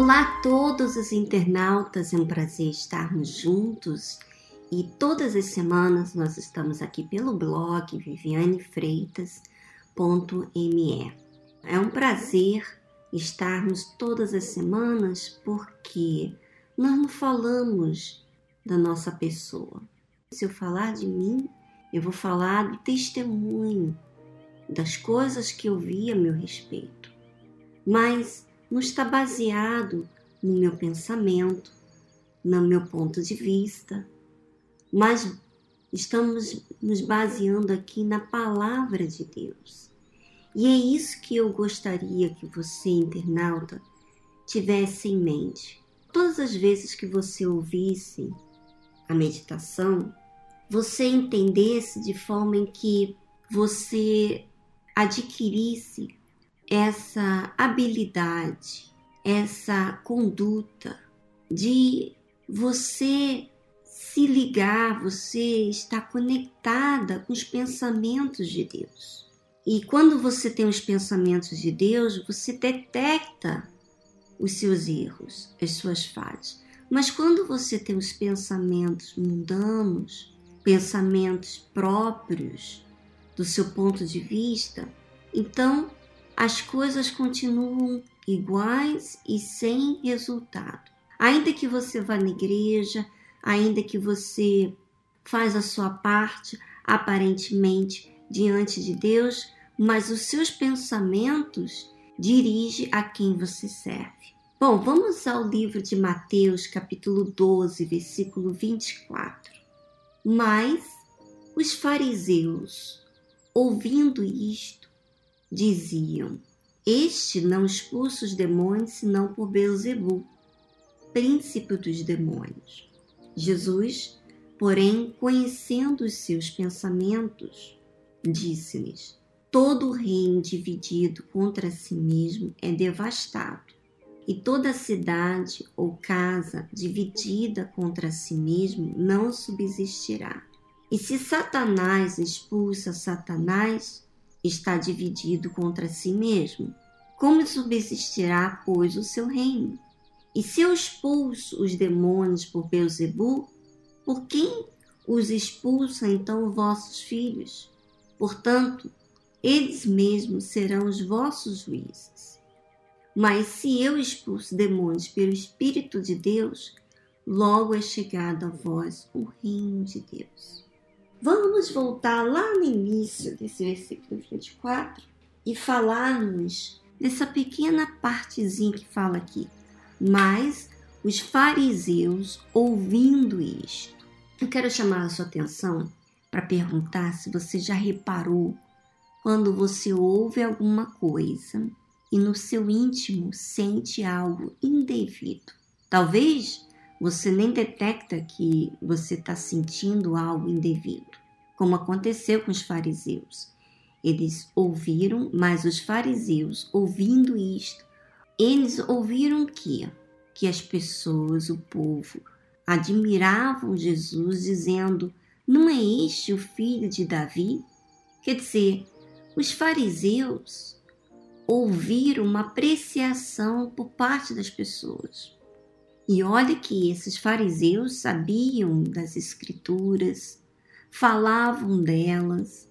Olá a todos os internautas, é um prazer estarmos juntos e todas as semanas nós estamos aqui pelo blog vivianefreitas.me. É um prazer estarmos todas as semanas porque nós não falamos da nossa pessoa. Se eu falar de mim, eu vou falar do testemunho, das coisas que eu vi a meu respeito. Mas não está baseado no meu pensamento, no meu ponto de vista, mas estamos nos baseando aqui na palavra de Deus. E é isso que eu gostaria que você, internauta, tivesse em mente. Todas as vezes que você ouvisse a meditação, você entendesse de forma em que você adquirisse essa habilidade, essa conduta de você se ligar, você estar conectada com os pensamentos de Deus. E quando você tem os pensamentos de Deus, você detecta os seus erros, as suas falhas. Mas quando você tem os pensamentos mundanos, pensamentos próprios do seu ponto de vista, então as coisas continuam iguais e sem resultado. Ainda que você vá na igreja, ainda que você faz a sua parte aparentemente diante de Deus, mas os seus pensamentos dirige a quem você serve. Bom, vamos ao livro de Mateus, capítulo 12, versículo 24. Mas os fariseus, ouvindo isto, diziam: Este não expulsa os demônios senão por Beuzebu, príncipe dos demônios. Jesus, porém, conhecendo os seus pensamentos, disse-lhes: Todo reino dividido contra si mesmo é devastado, e toda cidade ou casa dividida contra si mesmo não subsistirá. E se Satanás expulsa Satanás, está dividido contra si mesmo. Como subsistirá, pois, o seu reino? E se eu expulso os demônios por Beuzebu, por quem os expulsa então vossos filhos? Portanto, eles mesmos serão os vossos juízes. Mas se eu expulso demônios pelo Espírito de Deus, logo é chegado a vós o reino de Deus. Vamos voltar lá no início desse versículo 24 e falarmos dessa pequena partezinha que fala aqui. Mas os fariseus, ouvindo isto, eu quero chamar a sua atenção para perguntar se você já reparou quando você ouve alguma coisa e no seu íntimo sente algo indevido. Talvez você nem detecta que você está sentindo algo indevido, como aconteceu com os fariseus. Eles ouviram, mas os fariseus, ouvindo isto, eles ouviram que que as pessoas, o povo, admiravam Jesus, dizendo: Não é este o filho de Davi? Quer dizer, os fariseus ouviram uma apreciação por parte das pessoas. E olha que esses fariseus sabiam das escrituras, falavam delas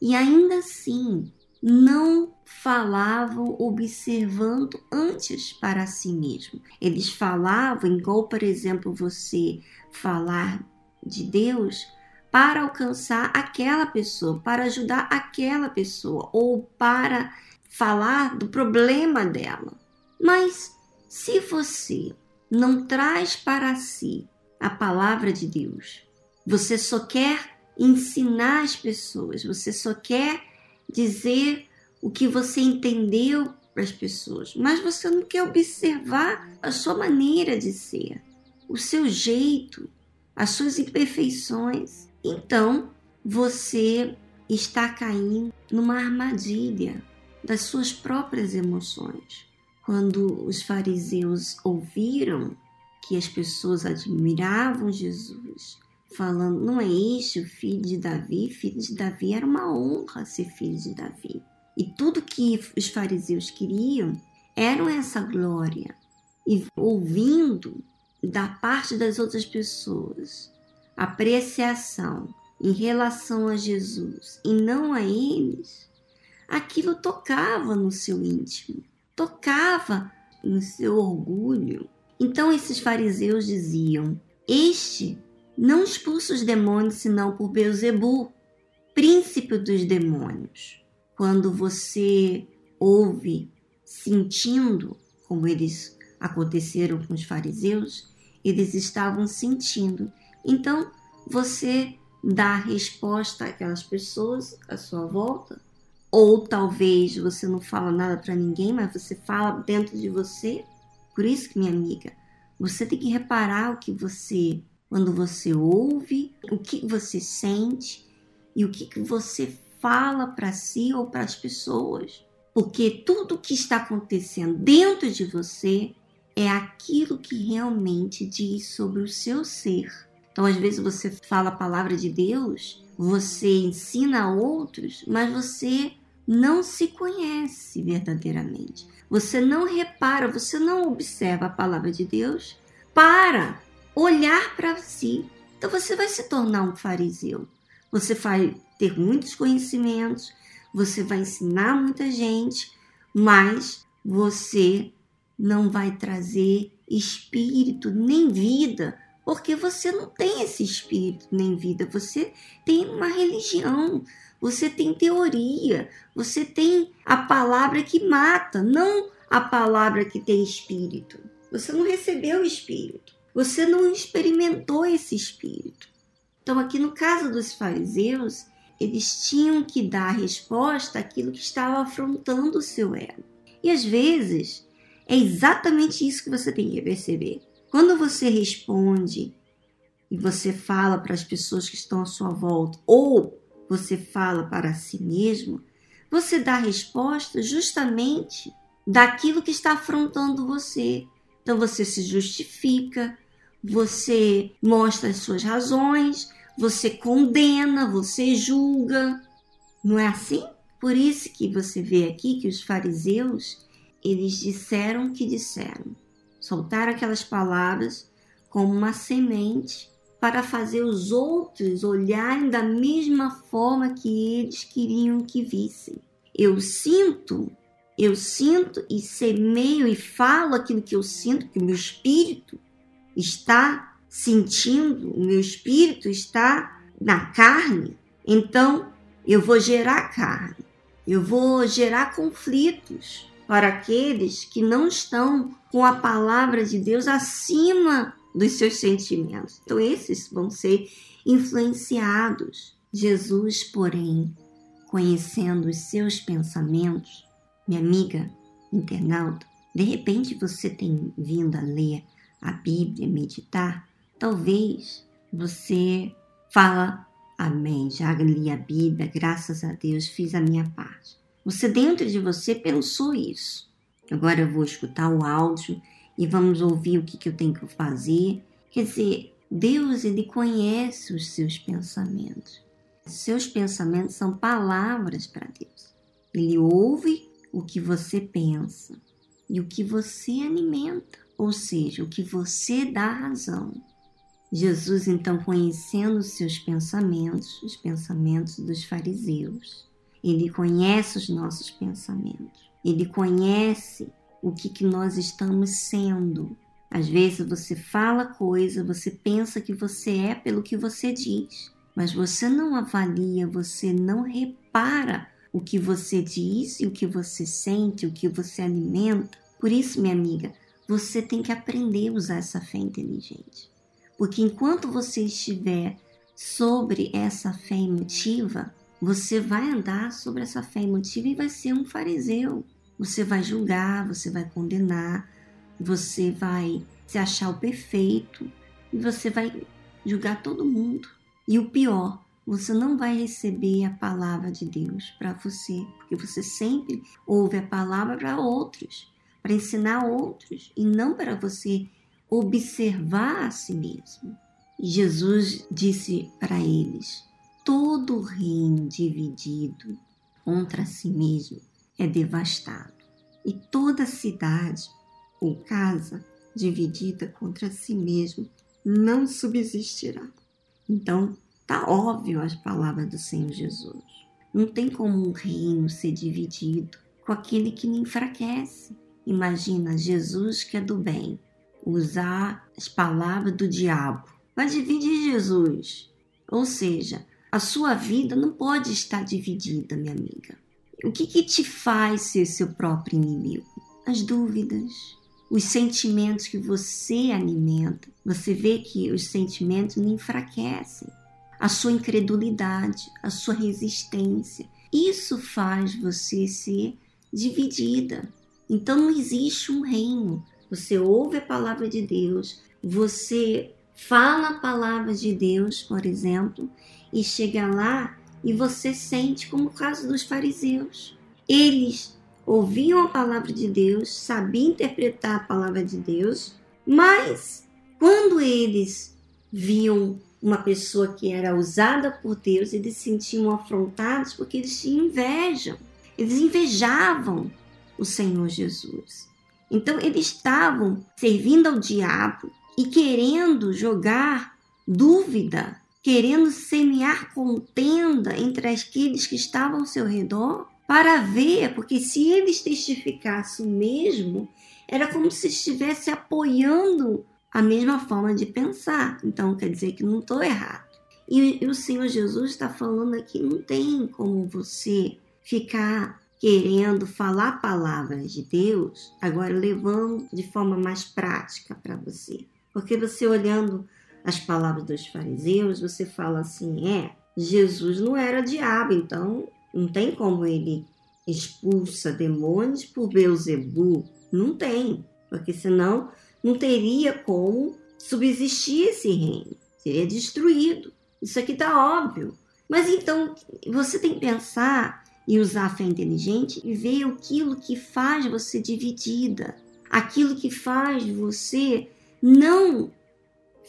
e ainda assim não falavam observando antes para si mesmo. Eles falavam, igual, por exemplo, você falar de Deus para alcançar aquela pessoa, para ajudar aquela pessoa ou para falar do problema dela. Mas se você não traz para si a palavra de Deus. Você só quer ensinar as pessoas, você só quer dizer o que você entendeu para as pessoas, mas você não quer observar a sua maneira de ser, o seu jeito, as suas imperfeições. Então, você está caindo numa armadilha das suas próprias emoções. Quando os fariseus ouviram que as pessoas admiravam Jesus, falando: não é este o filho de Davi? Filho de Davi era uma honra ser filho de Davi. E tudo que os fariseus queriam era essa glória. e ouvindo da parte das outras pessoas apreciação em relação a Jesus e não a eles, aquilo tocava no seu íntimo, tocava no seu orgulho. Então esses fariseus diziam: Este não expulsa os demônios senão por Beuzebu, príncipe dos demônios. Quando você ouve sentindo, como eles aconteceram com os fariseus, eles estavam sentindo. Então você dá resposta àquelas pessoas à sua volta, ou talvez você não fala nada para ninguém, mas você fala dentro de você. Por isso que, minha amiga, você tem que reparar o que você, quando você ouve, o que você sente e o que, você fala para si ou para as pessoas. Porque tudo que está acontecendo dentro de você é aquilo que realmente diz sobre o seu ser. Então, às vezes, você fala a palavra de Deus, você ensina a outros, mas você não se conhece verdadeiramente. Você não repara, você não observa a palavra de Deus para olhar para si. Então, você vai se tornar um fariseu. Você vai ter muitos conhecimentos, você vai ensinar muita gente, mas você não vai trazer espírito nem vida, porque você não tem esse espírito nem vida, você tem uma religião, você tem teoria, você tem a palavra que mata, não a palavra que tem espírito. Você não recebeu o espírito, você não experimentou esse espírito. Então, aqui no caso dos fariseus, eles tinham que dar resposta àquilo que estava afrontando o seu ego. E às vezes é exatamente isso que você tem que perceber. Quando você responde e você fala para as pessoas que estão à sua volta, ou você fala para si mesmo, você dá resposta justamente daquilo que está afrontando você. Então você se justifica, você mostra as suas razões, você condena, você julga. Não é assim? Por isso que você vê aqui que os fariseus, eles disseram que disseram. Soltaram aquelas palavras como uma semente para fazer os outros olharem da mesma forma que eles queriam que vissem. Eu sinto, eu sinto e semeio e falo aquilo que eu sinto, que o meu espírito está sentindo, o meu espírito está na carne, então eu vou gerar carne, eu vou gerar conflitos para aqueles que não estão com a palavra de Deus acima dos seus sentimentos. Então, esses vão ser influenciados. Jesus, porém, conhecendo os seus pensamentos, minha amiga internauta, de repente você tem vindo a ler a Bíblia, meditar, Talvez você fala, amém, já li a Bíblia, graças a Deus, fiz a minha parte. Você dentro de você pensou isso. Agora eu vou escutar o áudio e vamos ouvir o que, que eu tenho que fazer. Quer dizer, Deus ele conhece os seus pensamentos. Seus pensamentos são palavras para Deus. Ele ouve o que você pensa e o que você alimenta, ou seja, o que você dá razão. Jesus, então, conhecendo os seus pensamentos, os pensamentos dos fariseus, ele conhece os nossos pensamentos, ele conhece o que, que nós estamos sendo. Às vezes você fala coisa, você pensa que você é pelo que você diz, mas você não avalia, você não repara o que você diz e o que você sente, o que você alimenta. Por isso, minha amiga, você tem que aprender a usar essa fé inteligente. Porque enquanto você estiver sobre essa fé emotiva, você vai andar sobre essa fé emotiva e vai ser um fariseu. Você vai julgar, você vai condenar, você vai se achar o perfeito e você vai julgar todo mundo. E o pior, você não vai receber a palavra de Deus para você, porque você sempre ouve a palavra para outros, para ensinar outros e não para você observar a si mesmo. Jesus disse para eles: todo reino dividido contra si mesmo é devastado, e toda cidade ou casa dividida contra si mesmo não subsistirá. Então, tá óbvio as palavras do Senhor Jesus. Não tem como um reino ser dividido com aquele que me enfraquece. Imagina Jesus que é do bem, usar as palavras do diabo. Vai dividir Jesus. Ou seja, a sua vida não pode estar dividida, minha amiga. O que, que te faz ser seu próprio inimigo? As dúvidas, os sentimentos que você alimenta. Você vê que os sentimentos me enfraquecem. A sua incredulidade, a sua resistência. Isso faz você ser dividida. Então não existe um reino. Você ouve a palavra de Deus, você fala a palavra de Deus, por exemplo, e chega lá e você sente como o caso dos fariseus. Eles ouviam a palavra de Deus, sabiam interpretar a palavra de Deus, mas quando eles viam uma pessoa que era usada por Deus, eles se sentiam afrontados porque eles tinham inveja. Eles invejavam o Senhor Jesus. Então eles estavam servindo ao diabo e querendo jogar dúvida, querendo semear contenda entre aqueles que estavam ao seu redor, para ver, porque se eles testificassem mesmo, era como se estivesse apoiando a mesma forma de pensar. Então quer dizer que não estou errado. E, e o Senhor Jesus está falando aqui: não tem como você ficar querendo falar palavras de Deus, agora levando de forma mais prática para você. Porque você olhando as palavras dos fariseus, você fala assim: é, Jesus não era diabo, então não tem como ele expulsa demônios por Beuzebu. Não tem, porque senão não teria como subsistir esse reino. Seria destruído. Isso aqui está óbvio. Mas então você tem que pensar e usar a fé inteligente e ver aquilo que faz você dividida, aquilo que faz você não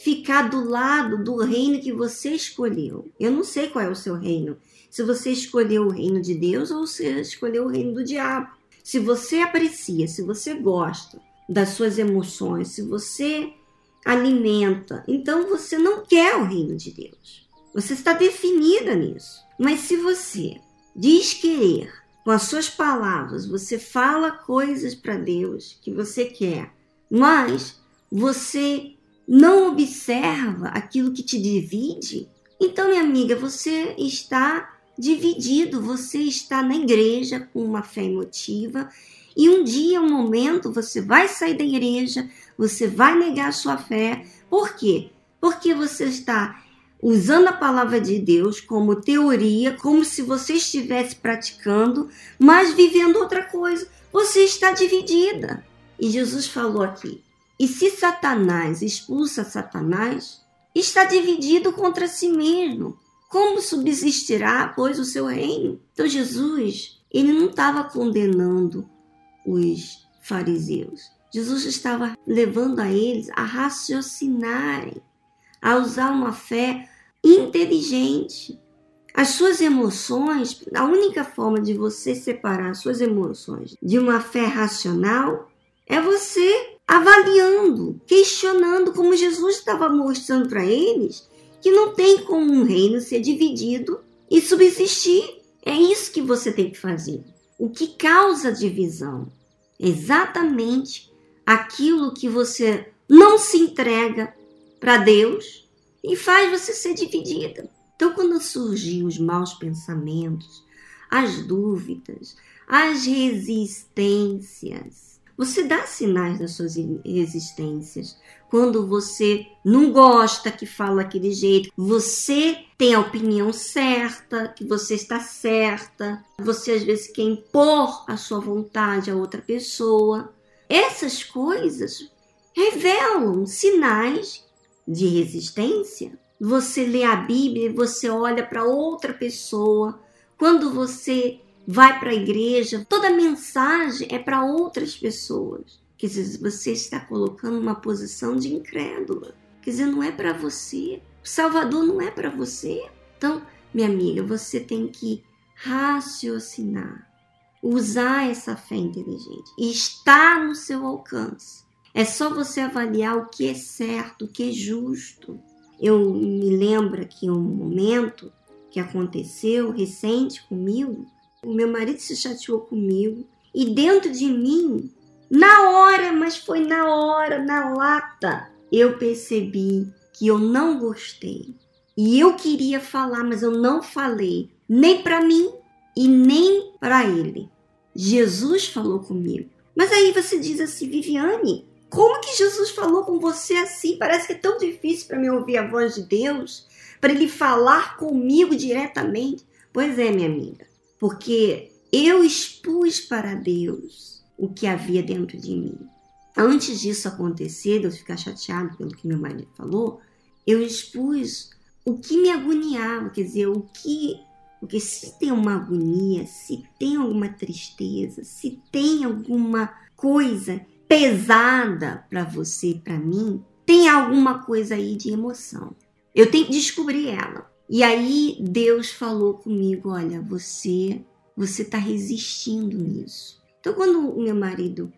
ficar do lado do reino que você escolheu. Eu não sei qual é o seu reino. Se você escolheu o reino de Deus ou se escolheu o reino do diabo. Se você aprecia, se você gosta das suas emoções, se você alimenta, então você não quer o reino de Deus. Você está definida nisso. Mas se você diz querer, com as suas palavras, você fala coisas para Deus que você quer, mas você não observa aquilo que te divide, então, minha amiga, você está dividido, você está na igreja com uma fé emotiva e um dia, um momento, você vai sair da igreja, você vai negar a sua fé. Por quê? Porque você está usando a palavra de Deus como teoria, como se você estivesse praticando, mas vivendo outra coisa. Você está dividida. E Jesus falou aqui: e se Satanás expulsa Satanás, está dividido contra si mesmo. Como subsistirá, pois, o seu reino? Então, Jesus, ele não estava condenando os fariseus. Jesus estava levando a eles a raciocinarem, a usar uma fé inteligente. As suas emoções, a única forma de você separar as suas emoções de uma fé racional é você avaliando, questionando, como Jesus estava mostrando para eles, que não tem como um reino ser dividido e subsistir. É isso que você tem que fazer. O que causa divisão? Exatamente aquilo que você não se entrega para Deus e faz você ser dividida. Então, quando surgir os maus pensamentos, as dúvidas, as resistências, você dá sinais das suas resistências. Quando você não gosta que fala daquele jeito, você tem a opinião certa, que você está certa, você às vezes quer impor a sua vontade a outra pessoa. Essas coisas revelam sinais de resistência. Você lê a Bíblia e você olha para outra pessoa. Quando você vai para a igreja, toda mensagem é para outras pessoas. Quer dizer, você está colocando uma posição de incrédula. Quer dizer, não é para você. O Salvador não é para você. Então, minha amiga, você tem que raciocinar, usar essa fé inteligente. E está no seu alcance É só você avaliar o que é certo, o que é justo. Eu me lembro aqui um momento que aconteceu recente comigo. O meu marido se chateou comigo e dentro de mim, na hora, mas foi na hora, na lata, eu percebi que eu não gostei. E eu queria falar, mas eu não falei, nem para mim e nem para ele. Jesus falou comigo. Mas aí você diz assim, Viviane, como que Jesus falou com você assim? Parece que é tão difícil para mim ouvir a voz de Deus, para ele falar comigo diretamente. Pois é, minha amiga, porque eu expus para Deus o que havia dentro de mim. Antes disso acontecer, de eu ficar chateado pelo que meu marido falou, eu expus o que me agoniava, quer dizer, o que. Porque se tem uma agonia, se tem alguma tristeza, se tem alguma coisa pesada para você, para mim, tem alguma coisa aí de emoção. Eu tenho que descobrir ela. E aí Deus falou comigo, olha, você você está resistindo nisso. Então quando o meu marido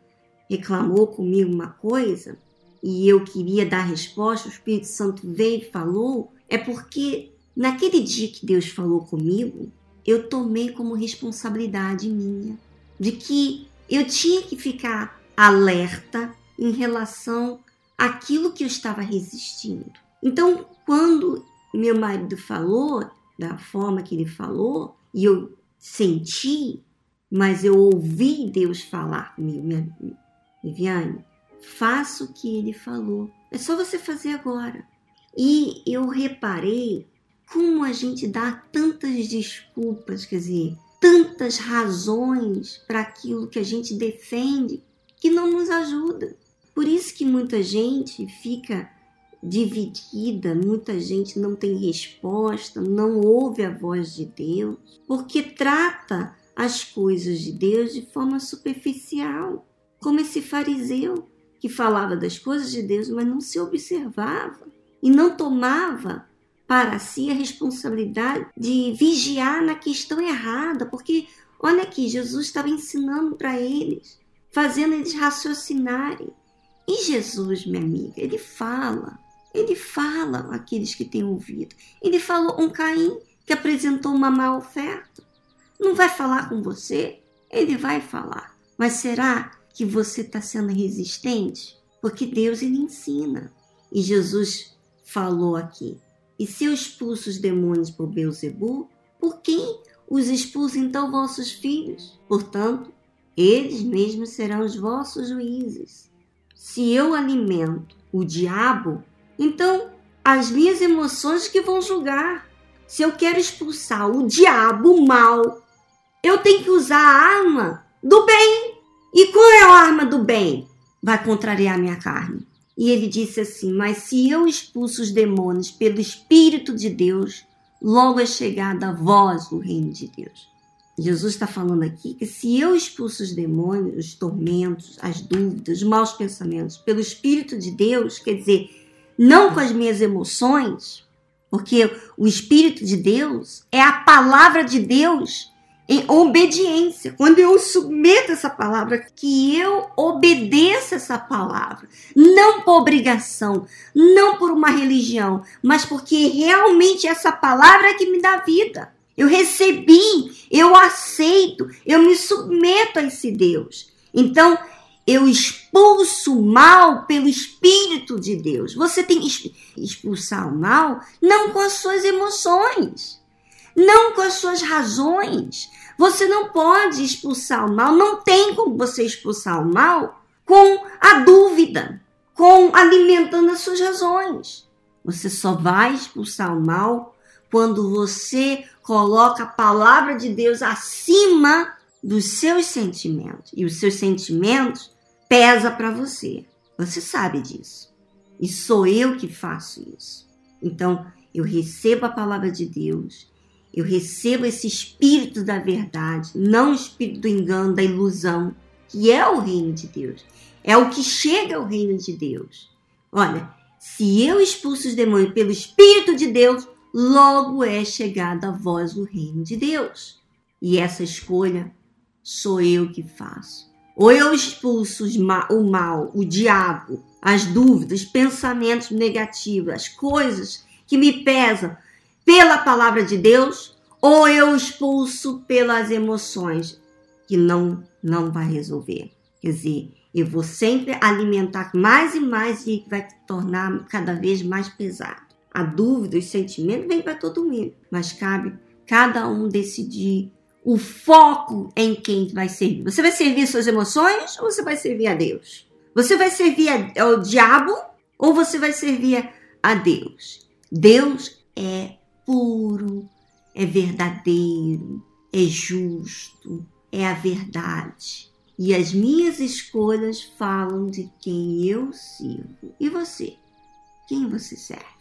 reclamou comigo uma coisa e eu queria dar resposta, o Espírito Santo veio e falou, é porque naquele dia que Deus falou comigo, eu tomei como responsabilidade minha de que eu tinha que ficar alerta em relação àquilo que eu estava resistindo. Então, quando meu marido falou da forma que ele falou e eu senti, mas eu ouvi Deus falar comigo, minha Viviane, faça o que ele falou. É só você fazer agora. E eu reparei como a gente dá tantas desculpas, quer dizer, tantas razões para aquilo que a gente defende que não nos ajuda. Por isso que muita gente fica dividida, muita gente não tem resposta, não ouve a voz de Deus, porque trata as coisas de Deus de forma superficial, como esse fariseu que falava das coisas de Deus, mas não se observava e não tomava para si a responsabilidade de vigiar na questão errada, porque olha aqui, Jesus estava ensinando para eles, fazendo eles raciocinarem. E Jesus, minha amiga, ele fala, ele fala aqueles que têm ouvido. Ele falou um Caim que apresentou uma má oferta. Não vai falar com você? Ele vai falar. Mas será que você está sendo resistente? Porque Deus ele ensina. E Jesus falou aqui. E se eu expulso os demônios por Beuzebu, por quem os expulsa então vossos filhos? Portanto, eles mesmos serão os vossos juízes. Se eu alimento o diabo, então as minhas emoções que vão julgar. Se eu quero expulsar o diabo, o mal, eu tenho que usar a arma do bem. E qual é a arma do bem? Vai contrariar minha carne. E ele disse assim: Mas se eu expulso os demônios pelo Espírito de Deus, logo é chegada a vós o reino de Deus. Jesus está falando aqui que se eu expulso os demônios, os tormentos, as dúvidas, os maus pensamentos pelo Espírito de Deus, quer dizer, não com as minhas emoções, porque o Espírito de Deus é a palavra de Deus em obediência. Quando eu submeto essa palavra, que eu obedeça essa palavra, não por obrigação, não por uma religião, mas porque realmente essa palavra é que me dá vida. Eu recebi, eu aceito, eu me submeto a esse Deus. Então, eu expulso o mal pelo Espírito de Deus. Você tem que expulsar o mal não com as suas emoções não com as suas razões. Você não pode expulsar o mal, não tem como você expulsar o mal com a dúvida, com alimentando as suas razões. Você só vai expulsar o mal quando você coloca a palavra de Deus acima dos seus sentimentos. E os seus sentimentos pesa para você. Você sabe disso. E sou eu que faço isso. Então, eu recebo a palavra de Deus, eu recebo esse espírito da verdade, não o espírito do engano, da ilusão, que é o reino de Deus. É o que chega ao reino de Deus. Olha, se eu expulso os demônios pelo espírito de Deus, logo é chegada a vós o reino de Deus. E essa escolha sou eu que faço. Ou eu expulso o mal, o diabo, as dúvidas, os pensamentos negativos, as coisas que me pesam pela palavra de Deus, ou eu expulso pelas emoções, que não, não vai resolver. Quer dizer, eu vou sempre alimentar mais e mais e vai tornar cada vez mais pesado. A dúvida, os sentimentos vem para todo mundo, mas cabe cada um decidir o foco em quem vai servir. Você vai servir suas emoções ou você vai servir a Deus? Você vai servir ao diabo ou você vai servir a Deus? Deus é puro, é verdadeiro, é justo, é a verdade. E as minhas escolhas falam de quem eu sirvo. E você? Quem você serve?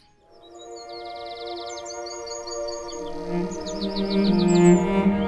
Música